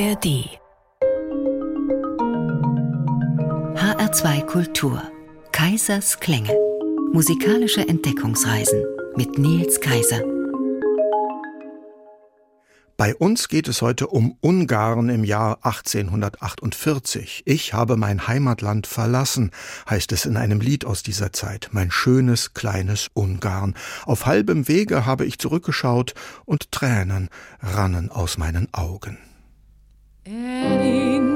ARD HR2 Kultur Kaisers Klänge Musikalische Entdeckungsreisen mit Nils Kaiser bei uns geht es heute um Ungarn im Jahr 1848. Ich habe mein Heimatland verlassen, heißt es in einem Lied aus dieser Zeit, mein schönes kleines Ungarn. Auf halbem Wege habe ich zurückgeschaut und Tränen rannen aus meinen Augen. Any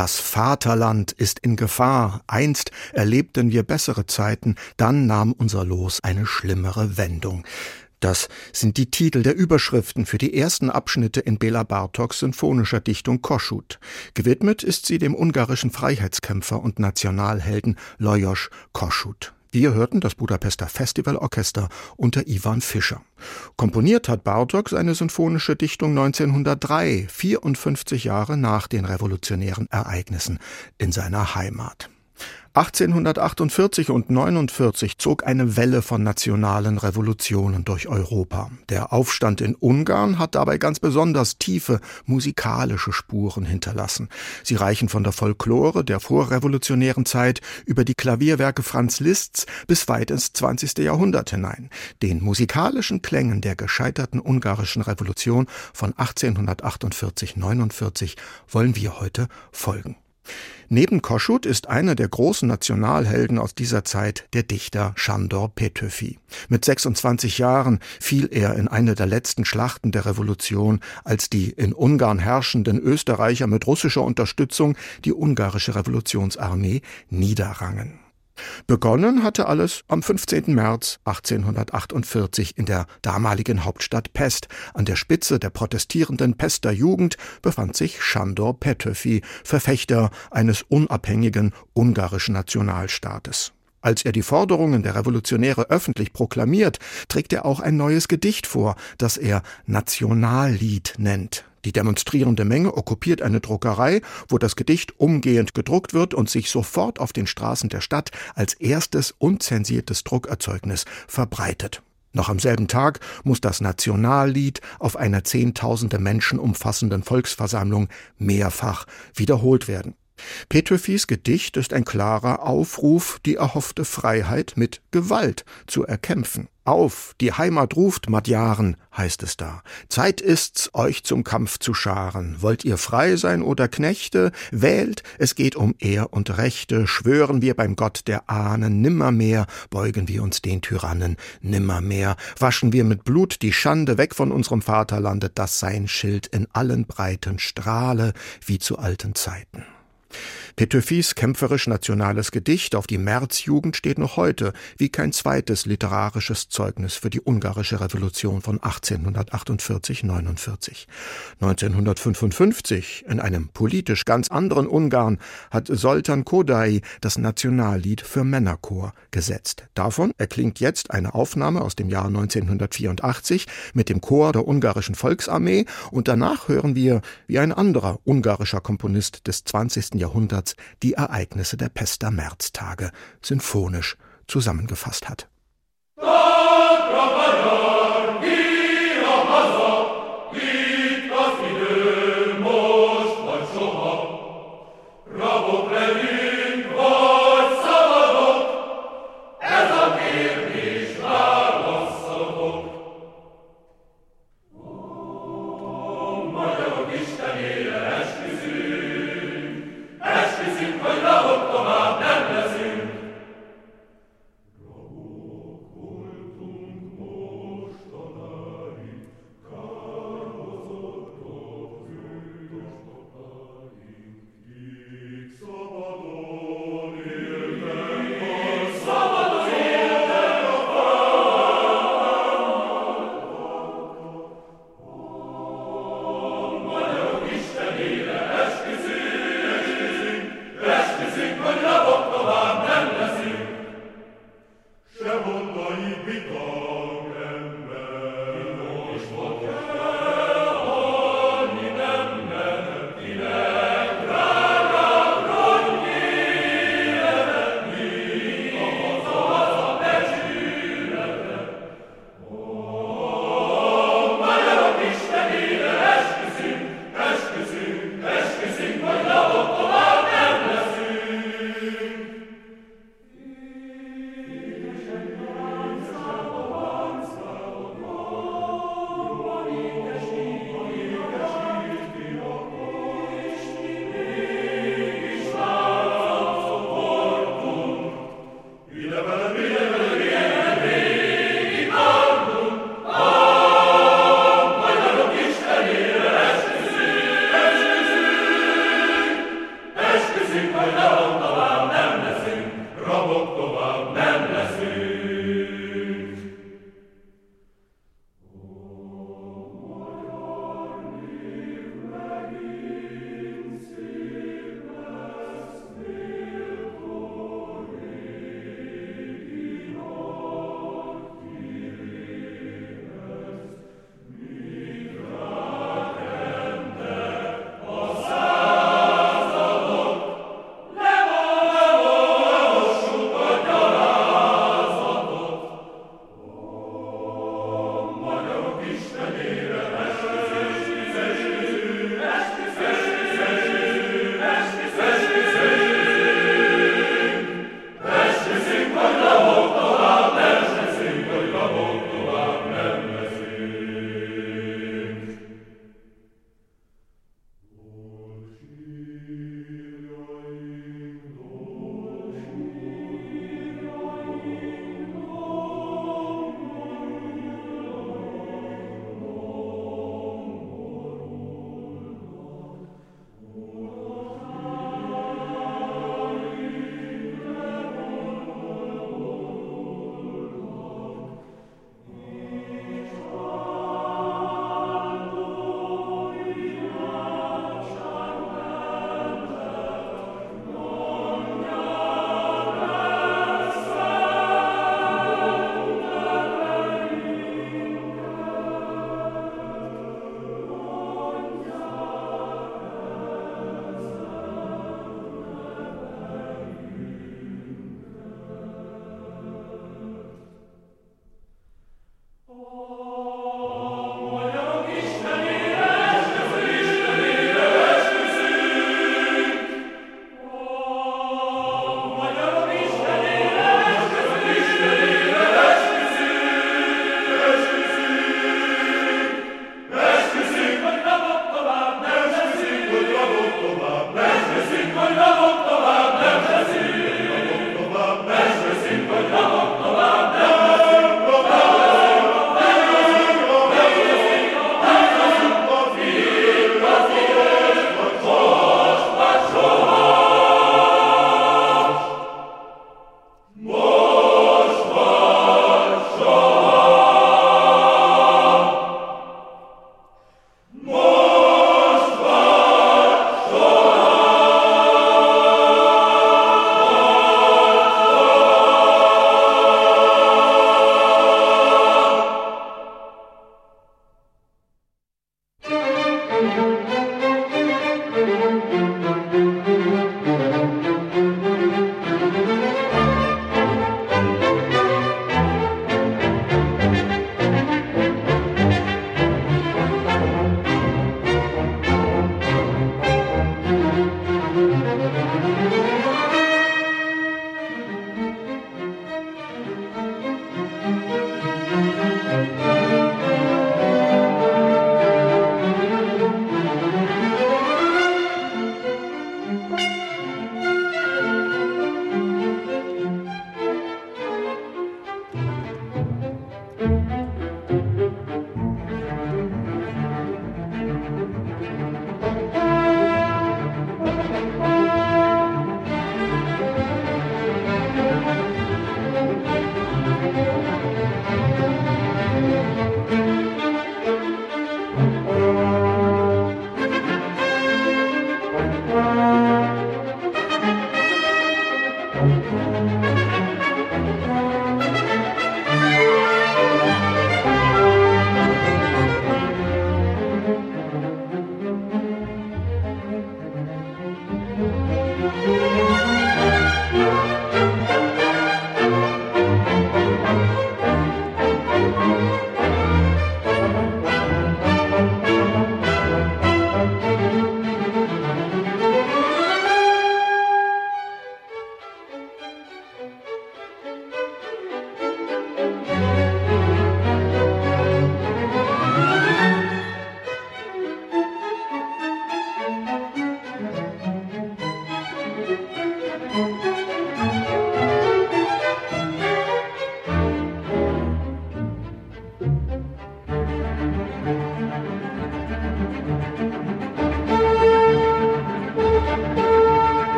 Das Vaterland ist in Gefahr. Einst erlebten wir bessere Zeiten, dann nahm unser Los eine schlimmere Wendung. Das sind die Titel der Überschriften für die ersten Abschnitte in Bela Bartoks symphonischer Dichtung Koschut. Gewidmet ist sie dem ungarischen Freiheitskämpfer und Nationalhelden Lajos Koschut. Wir hörten das Budapester Festivalorchester unter Ivan Fischer. Komponiert hat Bartok seine symphonische Dichtung 1903, 54 Jahre nach den revolutionären Ereignissen in seiner Heimat. 1848 und 49 zog eine Welle von nationalen Revolutionen durch Europa. Der Aufstand in Ungarn hat dabei ganz besonders tiefe musikalische Spuren hinterlassen. Sie reichen von der Folklore der vorrevolutionären Zeit über die Klavierwerke Franz Liszt's bis weit ins 20. Jahrhundert hinein. Den musikalischen Klängen der gescheiterten ungarischen Revolution von 1848-49 wollen wir heute folgen. Neben Koschut ist einer der großen Nationalhelden aus dieser Zeit der Dichter Shandor Petöfi. Mit 26 Jahren fiel er in eine der letzten Schlachten der Revolution, als die in Ungarn herrschenden Österreicher mit russischer Unterstützung die ungarische Revolutionsarmee niederrangen. Begonnen hatte alles am 15. März 1848 in der damaligen Hauptstadt Pest. An der Spitze der protestierenden Pester Jugend befand sich Shandor Petöfi, Verfechter eines unabhängigen ungarischen Nationalstaates. Als er die Forderungen der Revolutionäre öffentlich proklamiert, trägt er auch ein neues Gedicht vor, das er Nationallied nennt. Die demonstrierende Menge okkupiert eine Druckerei, wo das Gedicht umgehend gedruckt wird und sich sofort auf den Straßen der Stadt als erstes unzensiertes Druckerzeugnis verbreitet. Noch am selben Tag muss das Nationallied auf einer zehntausende Menschen umfassenden Volksversammlung mehrfach wiederholt werden. Petöfis Gedicht ist ein klarer Aufruf, die erhoffte Freiheit mit Gewalt zu erkämpfen. Auf, die Heimat ruft, Madjaren, heißt es da. Zeit ist's, euch zum Kampf zu scharen. Wollt ihr frei sein oder Knechte? Wählt, es geht um Ehr und Rechte. Schwören wir beim Gott der Ahnen, nimmermehr beugen wir uns den Tyrannen, nimmermehr waschen wir mit Blut die Schande weg von unserem Vaterlande, das sein Schild in allen Breiten strahle, wie zu alten Zeiten. Petöfis kämpferisch-nationales Gedicht auf die Märzjugend steht noch heute wie kein zweites literarisches Zeugnis für die ungarische Revolution von 1848-49. 1955, in einem politisch ganz anderen Ungarn, hat Soltan Kodai das Nationallied für Männerchor gesetzt. Davon erklingt jetzt eine Aufnahme aus dem Jahr 1984 mit dem Chor der ungarischen Volksarmee und danach hören wir, wie ein anderer ungarischer Komponist des 20. Jahrhunderts die Ereignisse der Pester Märztage sinfonisch zusammengefasst hat.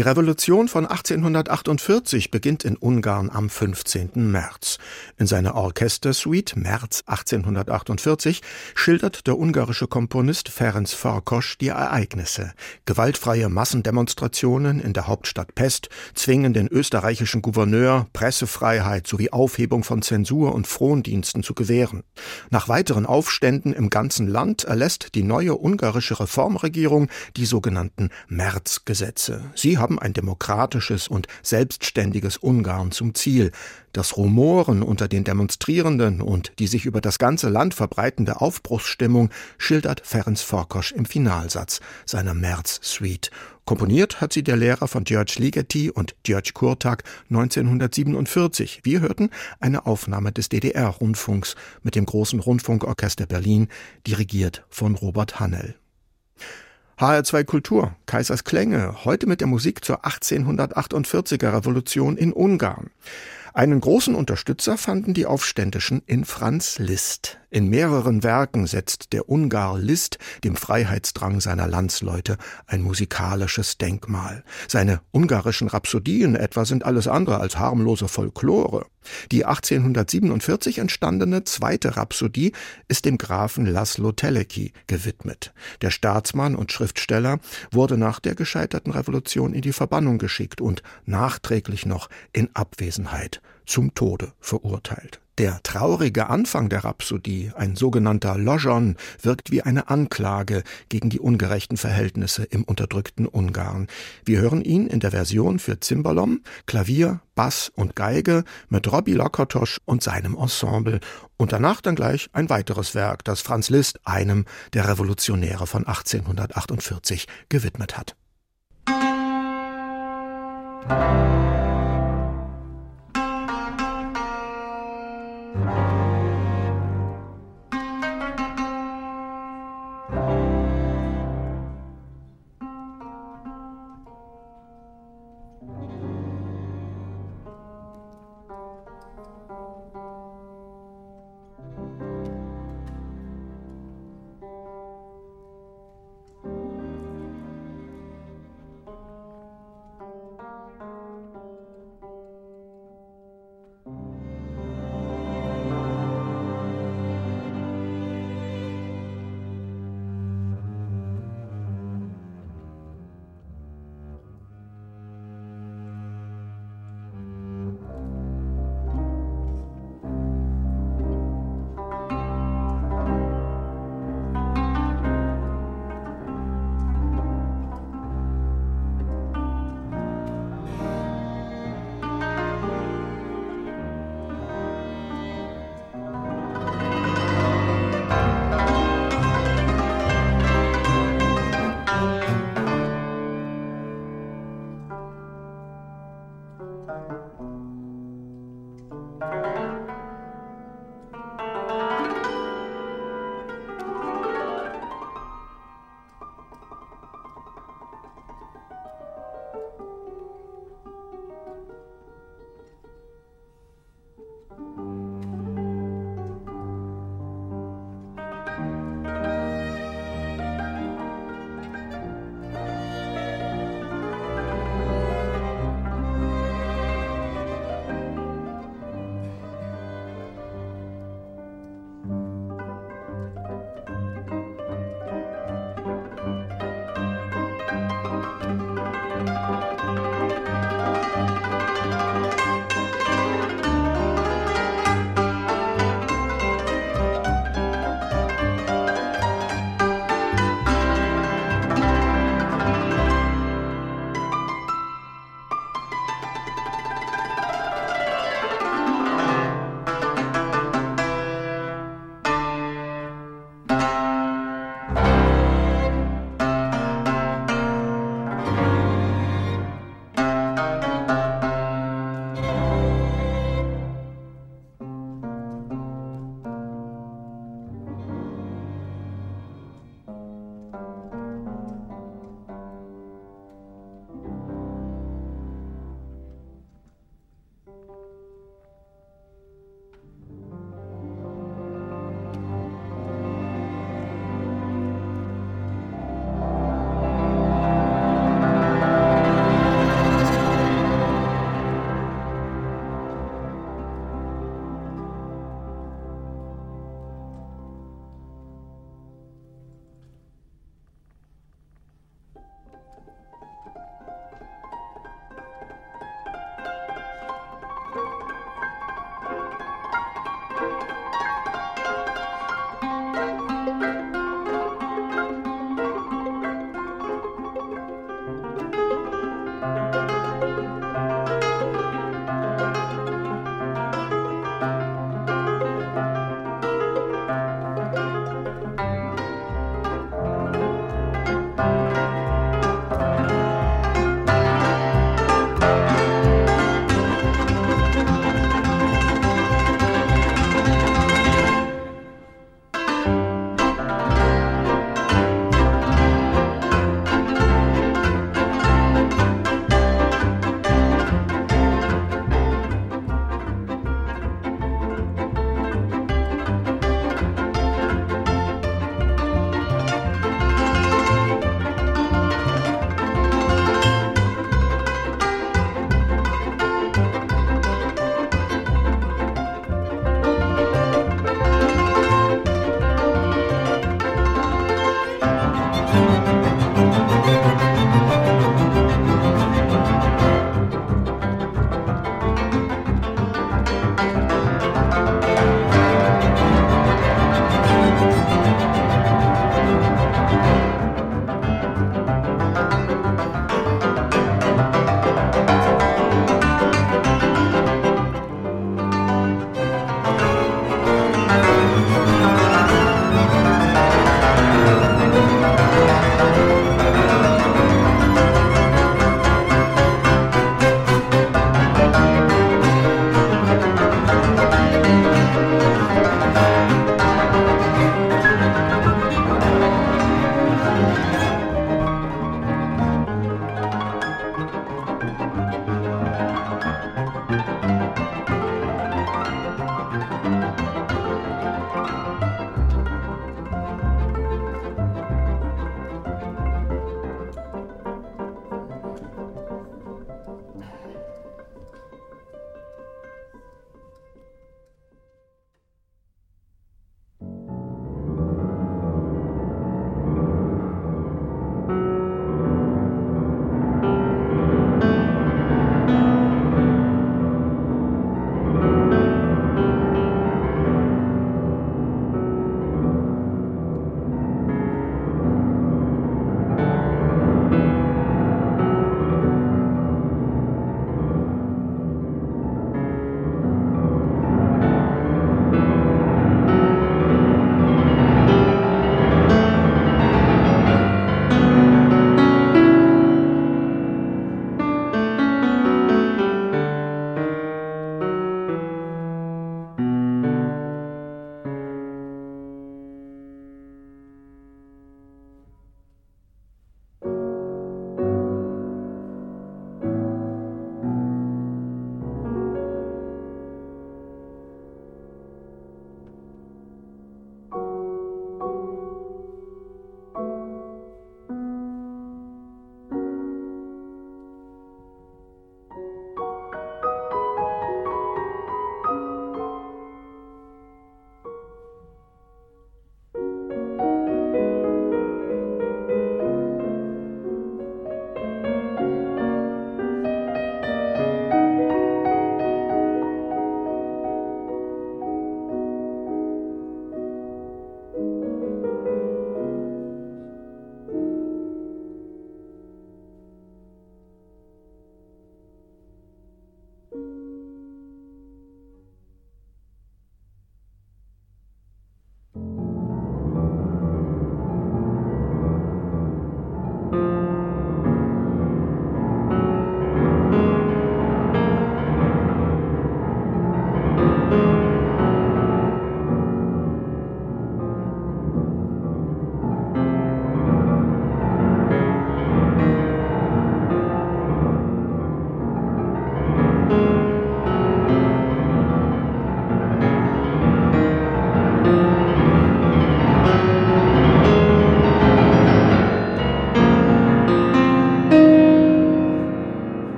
Die Revolution von 1848 beginnt in Ungarn am 15. März. In seiner Orchestersuite März 1848 schildert der ungarische Komponist Ferenc Farkas die Ereignisse. Gewaltfreie Massendemonstrationen in der Hauptstadt Pest zwingen den österreichischen Gouverneur, Pressefreiheit sowie Aufhebung von Zensur und Frondiensten zu gewähren. Nach weiteren Aufständen im ganzen Land erlässt die neue ungarische Reformregierung die sogenannten Märzgesetze. Sie haben ein demokratisches und selbstständiges Ungarn zum Ziel. Das Rumoren unter den Demonstrierenden und die sich über das ganze Land verbreitende Aufbruchsstimmung schildert Ferenc Forkosch im Finalsatz seiner März-Suite. Komponiert hat sie der Lehrer von George Ligeti und George Kurtak 1947. Wir hörten eine Aufnahme des DDR-Rundfunks mit dem Großen Rundfunkorchester Berlin, dirigiert von Robert Hannel. HR2 Kultur, Kaisers Klänge, heute mit der Musik zur 1848er Revolution in Ungarn. Einen großen Unterstützer fanden die Aufständischen in Franz Liszt. In mehreren Werken setzt der Ungar Liszt dem Freiheitsdrang seiner Landsleute ein musikalisches Denkmal. Seine ungarischen Rhapsodien etwa sind alles andere als harmlose Folklore. Die 1847 entstandene zweite Rhapsodie ist dem Grafen Laszlo Teleki gewidmet. Der Staatsmann und Schriftsteller wurde nach der gescheiterten Revolution in die Verbannung geschickt und nachträglich noch in Abwesenheit zum Tode verurteilt. Der traurige Anfang der Rhapsodie, ein sogenannter Lojon, wirkt wie eine Anklage gegen die ungerechten Verhältnisse im unterdrückten Ungarn. Wir hören ihn in der Version für Zimbalom, Klavier, Bass und Geige mit Robbie Lokotosch und seinem Ensemble und danach dann gleich ein weiteres Werk, das Franz Liszt einem der Revolutionäre von 1848 gewidmet hat. Musik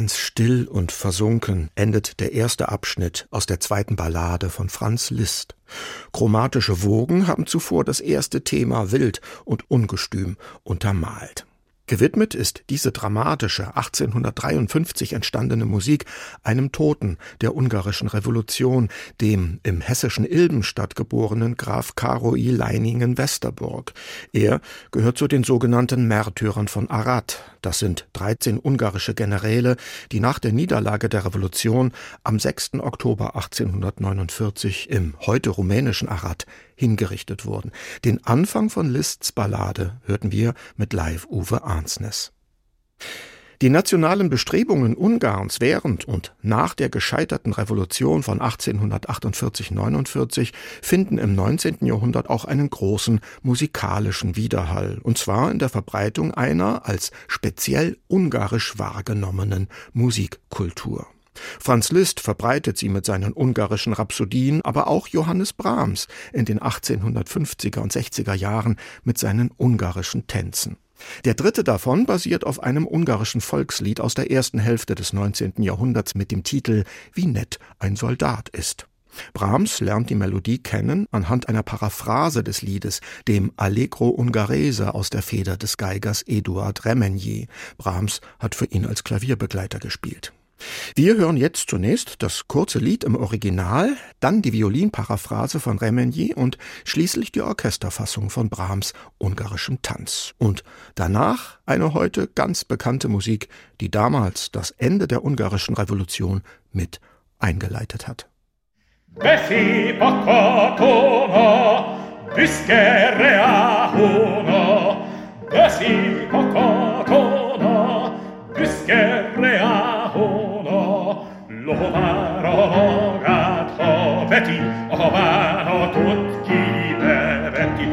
Ganz still und versunken endet der erste Abschnitt aus der zweiten Ballade von Franz Liszt. Chromatische Wogen haben zuvor das erste Thema wild und ungestüm untermalt. Gewidmet ist diese dramatische 1853 entstandene Musik einem Toten der ungarischen Revolution, dem im hessischen Ilbenstadt geborenen Graf Karo I. Leiningen-Westerburg. Er gehört zu den sogenannten Märtyrern von Arad. Das sind 13 ungarische Generäle, die nach der Niederlage der Revolution am 6. Oktober 1849 im heute rumänischen Arad hingerichtet wurden. Den Anfang von Liszt's Ballade hörten wir mit Live Uwe Arnsnes. Die nationalen Bestrebungen Ungarns während und nach der gescheiterten Revolution von 1848-49 finden im 19. Jahrhundert auch einen großen musikalischen Widerhall, und zwar in der Verbreitung einer als speziell ungarisch wahrgenommenen Musikkultur. Franz Liszt verbreitet sie mit seinen ungarischen Rhapsodien, aber auch Johannes Brahms in den 1850er und 60er Jahren mit seinen ungarischen Tänzen. Der dritte davon basiert auf einem ungarischen Volkslied aus der ersten Hälfte des 19. Jahrhunderts mit dem Titel Wie nett ein Soldat ist. Brahms lernt die Melodie kennen anhand einer Paraphrase des Liedes, dem Allegro Ungarese aus der Feder des Geigers Eduard Remenier. Brahms hat für ihn als Klavierbegleiter gespielt. Wir hören jetzt zunächst das kurze Lied im Original, dann die Violinparaphrase von Remenier und schließlich die Orchesterfassung von Brahms ungarischem Tanz. Und danach eine heute ganz bekannte Musik, die damals das Ende der ungarischen Revolution mit eingeleitet hat. már a magát, ha veti, a vállatot ki ne veti.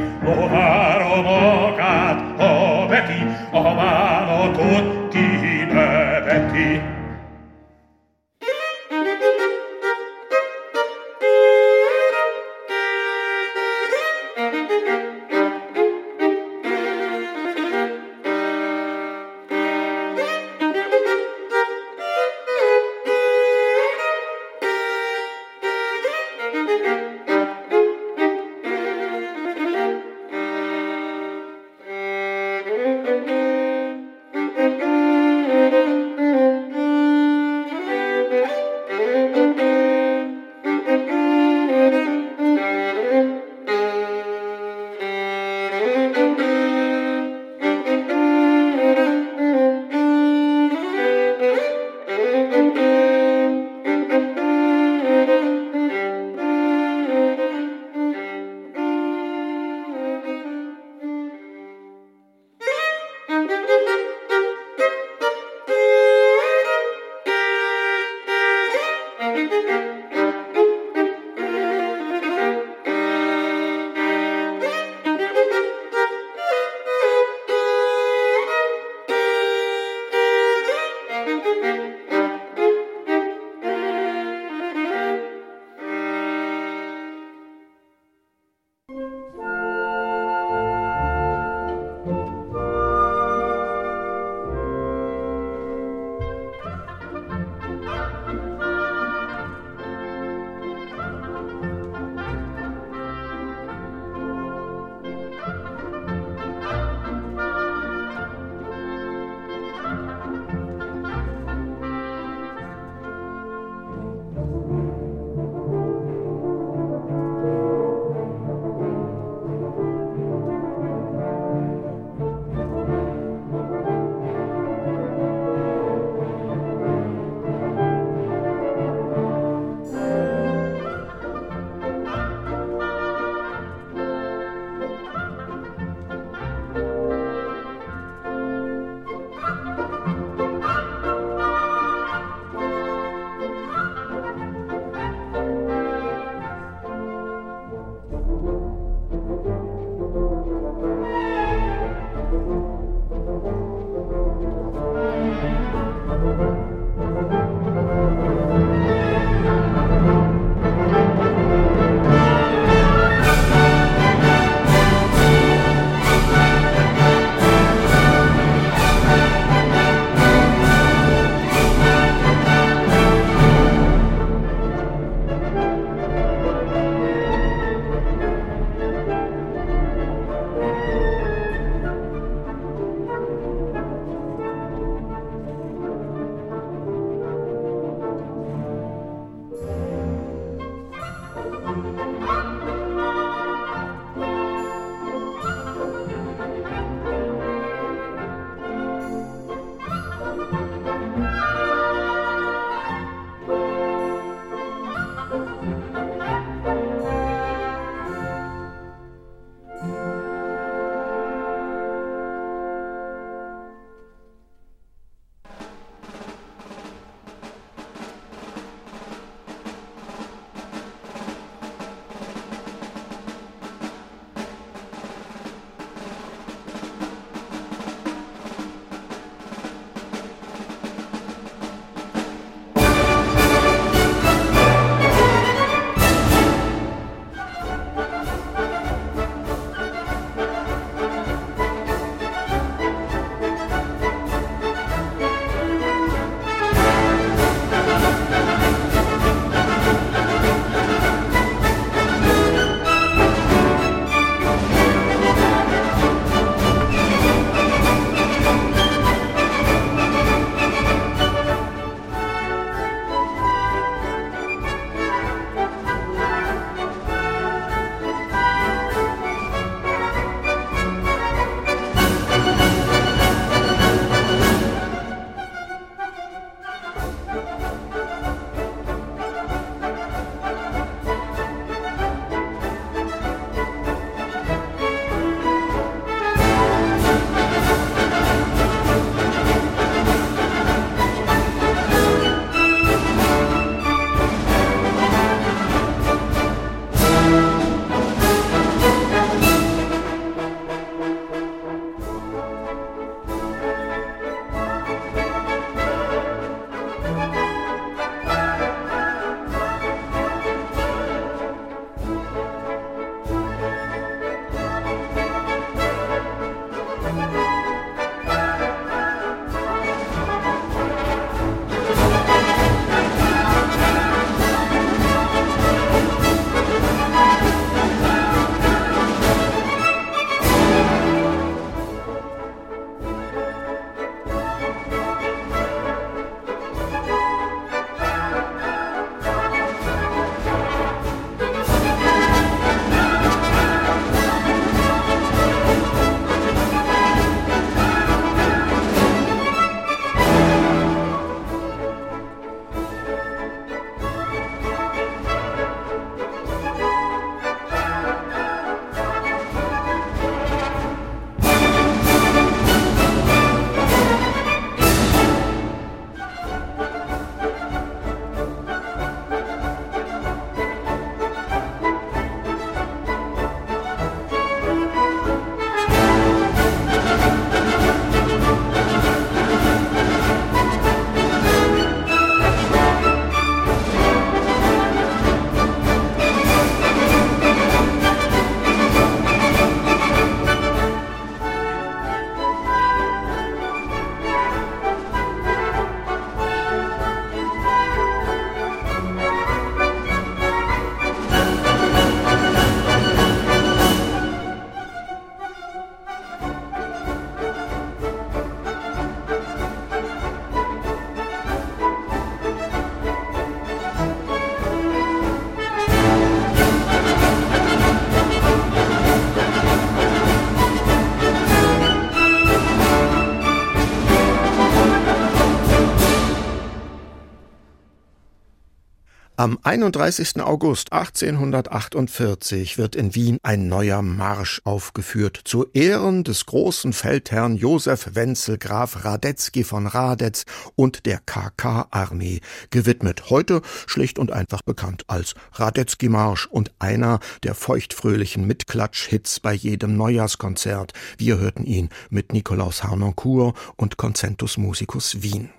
Am 31. August 1848 wird in Wien ein neuer Marsch aufgeführt zu Ehren des großen Feldherrn Josef Wenzel Graf Radetzky von Radetz und der KK-Armee, gewidmet, heute schlicht und einfach bekannt als Radetzky-Marsch und einer der feuchtfröhlichen Mitklatsch-Hits bei jedem Neujahrskonzert. Wir hörten ihn mit Nikolaus Harnoncourt und Concentus Musicus Wien.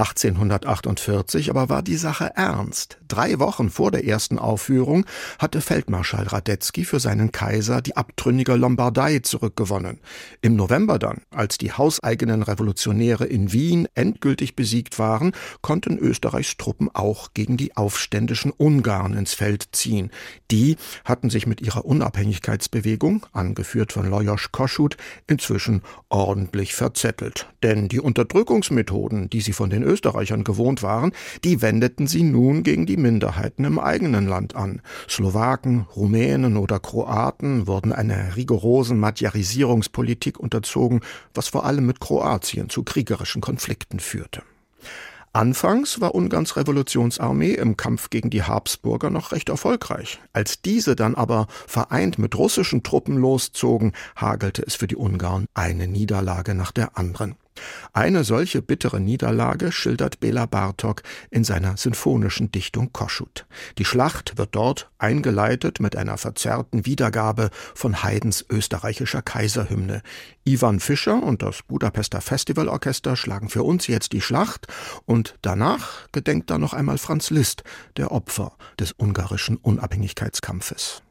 1848 aber war die Sache ernst. Drei Wochen vor der ersten Aufführung hatte Feldmarschall Radetzky für seinen Kaiser die abtrünnige Lombardei zurückgewonnen. Im November dann, als die hauseigenen Revolutionäre in Wien endgültig besiegt waren, konnten Österreichs Truppen auch gegen die aufständischen Ungarn ins Feld ziehen. Die hatten sich mit ihrer Unabhängigkeitsbewegung, angeführt von Lajos Kossuth, inzwischen ordentlich verzettelt. Denn die Unterdrückungsmethoden, die sie von den Österreichern gewohnt waren, die wendeten sie nun gegen die Minderheiten im eigenen Land an. Slowaken, Rumänen oder Kroaten wurden einer rigorosen Madjarisierungspolitik unterzogen, was vor allem mit Kroatien zu kriegerischen Konflikten führte. Anfangs war Ungarns Revolutionsarmee im Kampf gegen die Habsburger noch recht erfolgreich. Als diese dann aber vereint mit russischen Truppen loszogen, hagelte es für die Ungarn eine Niederlage nach der anderen. Eine solche bittere Niederlage schildert Bela Bartok in seiner sinfonischen Dichtung Koschut. Die Schlacht wird dort eingeleitet mit einer verzerrten Wiedergabe von Haydns österreichischer Kaiserhymne. Ivan Fischer und das Budapester Festivalorchester schlagen für uns jetzt die Schlacht und danach gedenkt da noch einmal Franz Liszt, der Opfer des ungarischen Unabhängigkeitskampfes.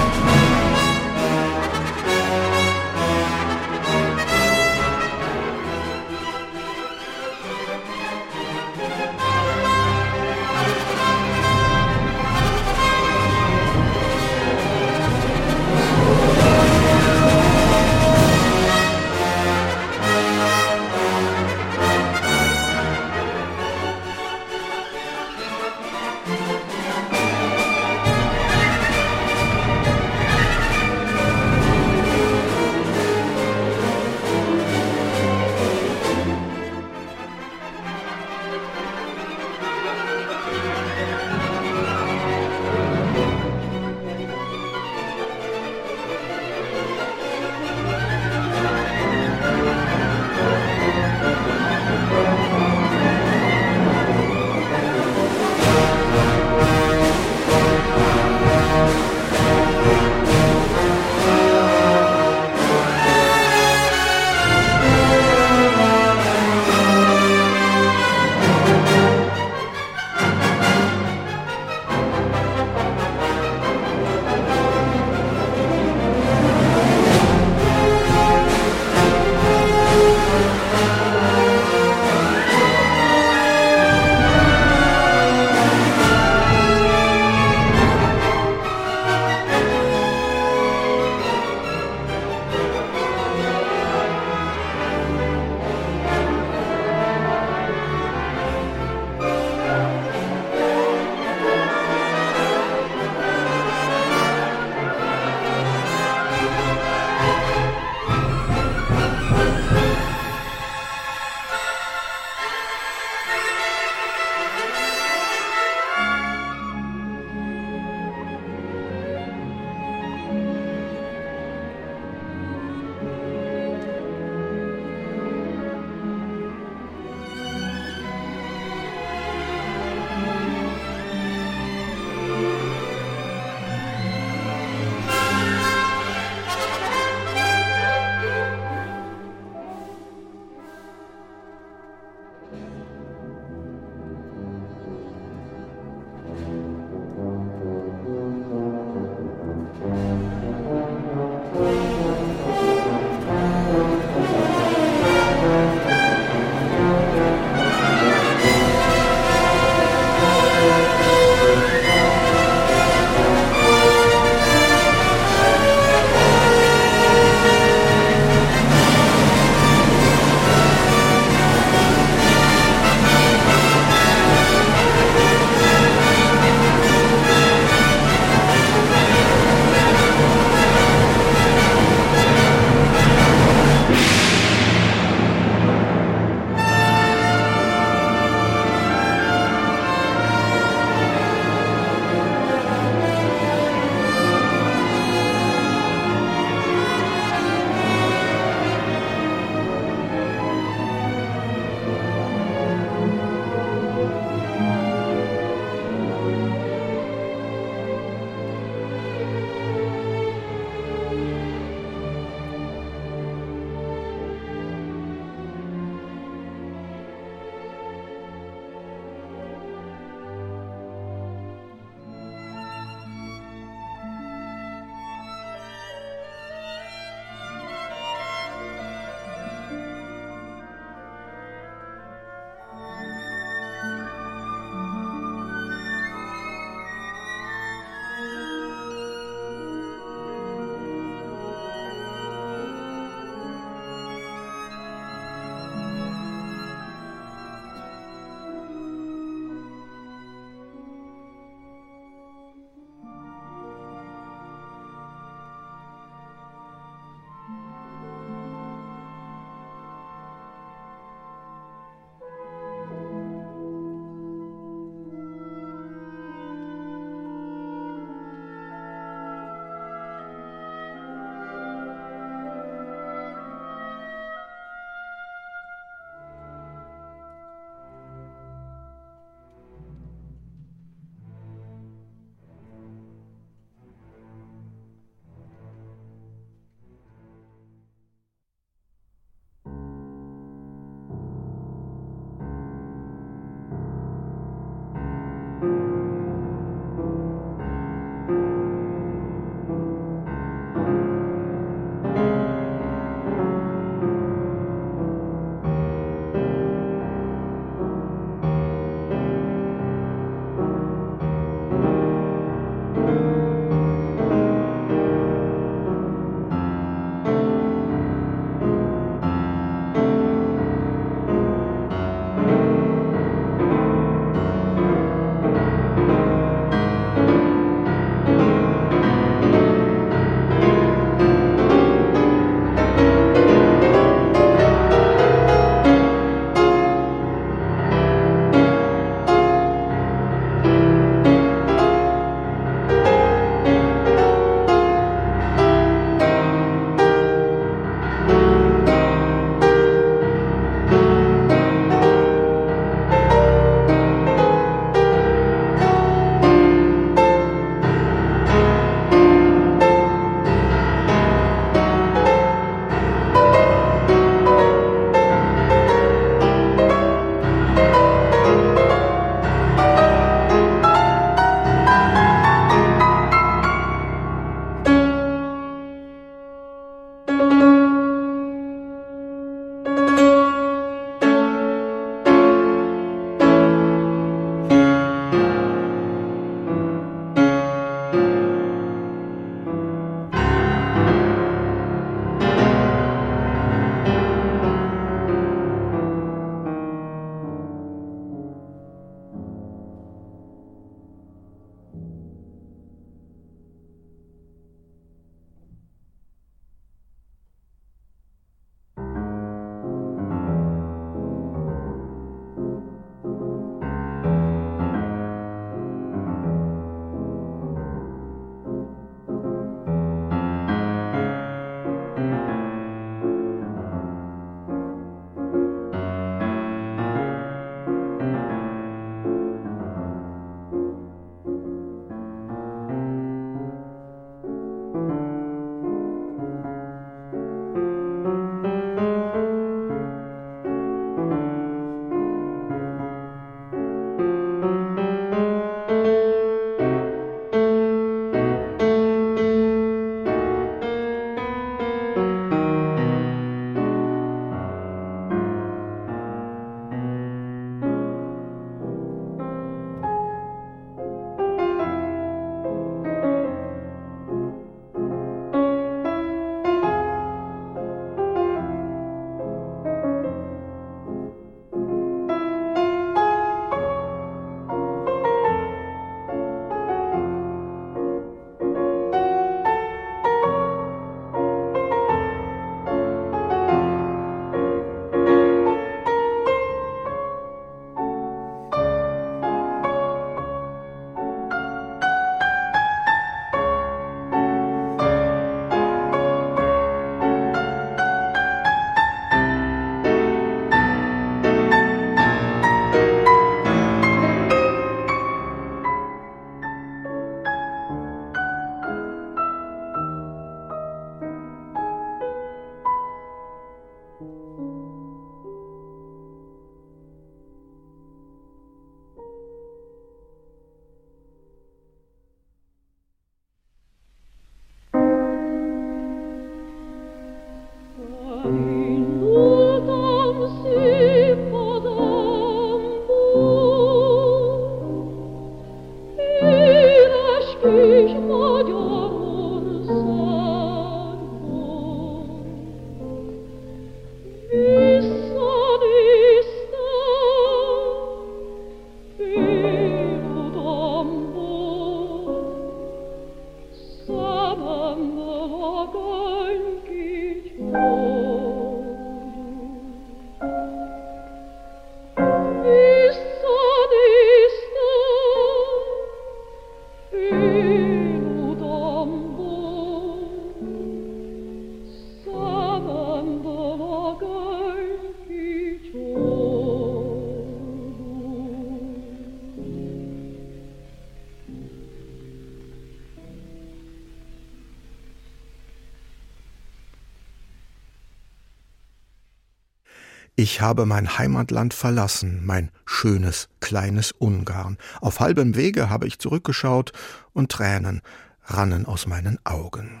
Ich habe mein Heimatland verlassen, mein schönes, kleines Ungarn. Auf halbem Wege habe ich zurückgeschaut und Tränen rannen aus meinen Augen.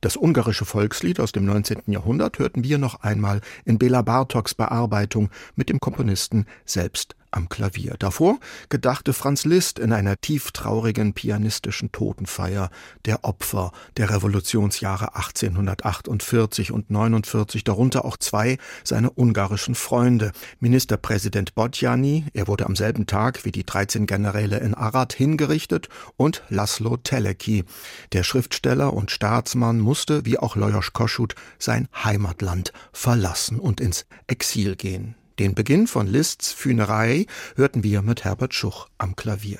Das ungarische Volkslied aus dem 19. Jahrhundert hörten wir noch einmal in Bela Bartoks Bearbeitung mit dem Komponisten selbst am Klavier. Davor gedachte Franz Liszt in einer tieftraurigen pianistischen Totenfeier der Opfer der Revolutionsjahre 1848 und 49, darunter auch zwei seiner ungarischen Freunde. Ministerpräsident Bodjani, er wurde am selben Tag wie die 13 Generäle in Arad hingerichtet, und Laszlo Teleki. Der Schriftsteller und Staatsmann musste, wie auch Lajos Kossuth, sein Heimatland verlassen und ins Exil gehen. Den Beginn von Liszt's Fühnerei hörten wir mit Herbert Schuch am Klavier.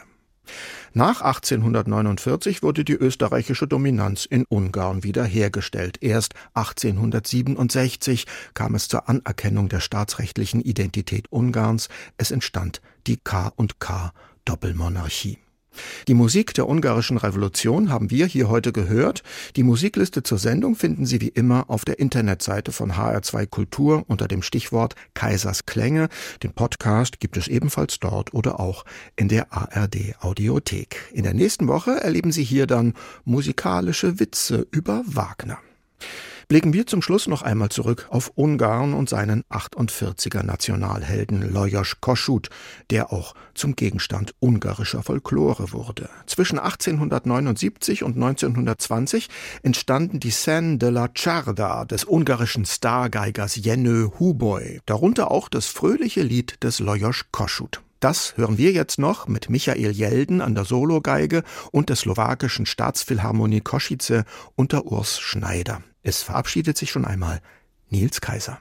Nach 1849 wurde die österreichische Dominanz in Ungarn wiederhergestellt. Erst 1867 kam es zur Anerkennung der staatsrechtlichen Identität Ungarns. Es entstand die K&K Doppelmonarchie. Die Musik der ungarischen Revolution haben wir hier heute gehört. Die Musikliste zur Sendung finden Sie wie immer auf der Internetseite von HR2 Kultur unter dem Stichwort Kaisers Klänge. Den Podcast gibt es ebenfalls dort oder auch in der ARD Audiothek. In der nächsten Woche erleben Sie hier dann musikalische Witze über Wagner. Blicken wir zum Schluss noch einmal zurück auf Ungarn und seinen 48er Nationalhelden Lajos Kossuth, der auch zum Gegenstand ungarischer Folklore wurde. Zwischen 1879 und 1920 entstanden die Scène de la Czarda des ungarischen Stargeigers Jenő Huboy, darunter auch das fröhliche Lied des Lajos Kossuth. Das hören wir jetzt noch mit Michael Jelden an der Sologeige und der slowakischen Staatsphilharmonie Koszice unter Urs Schneider. Es verabschiedet sich schon einmal Nils Kaiser.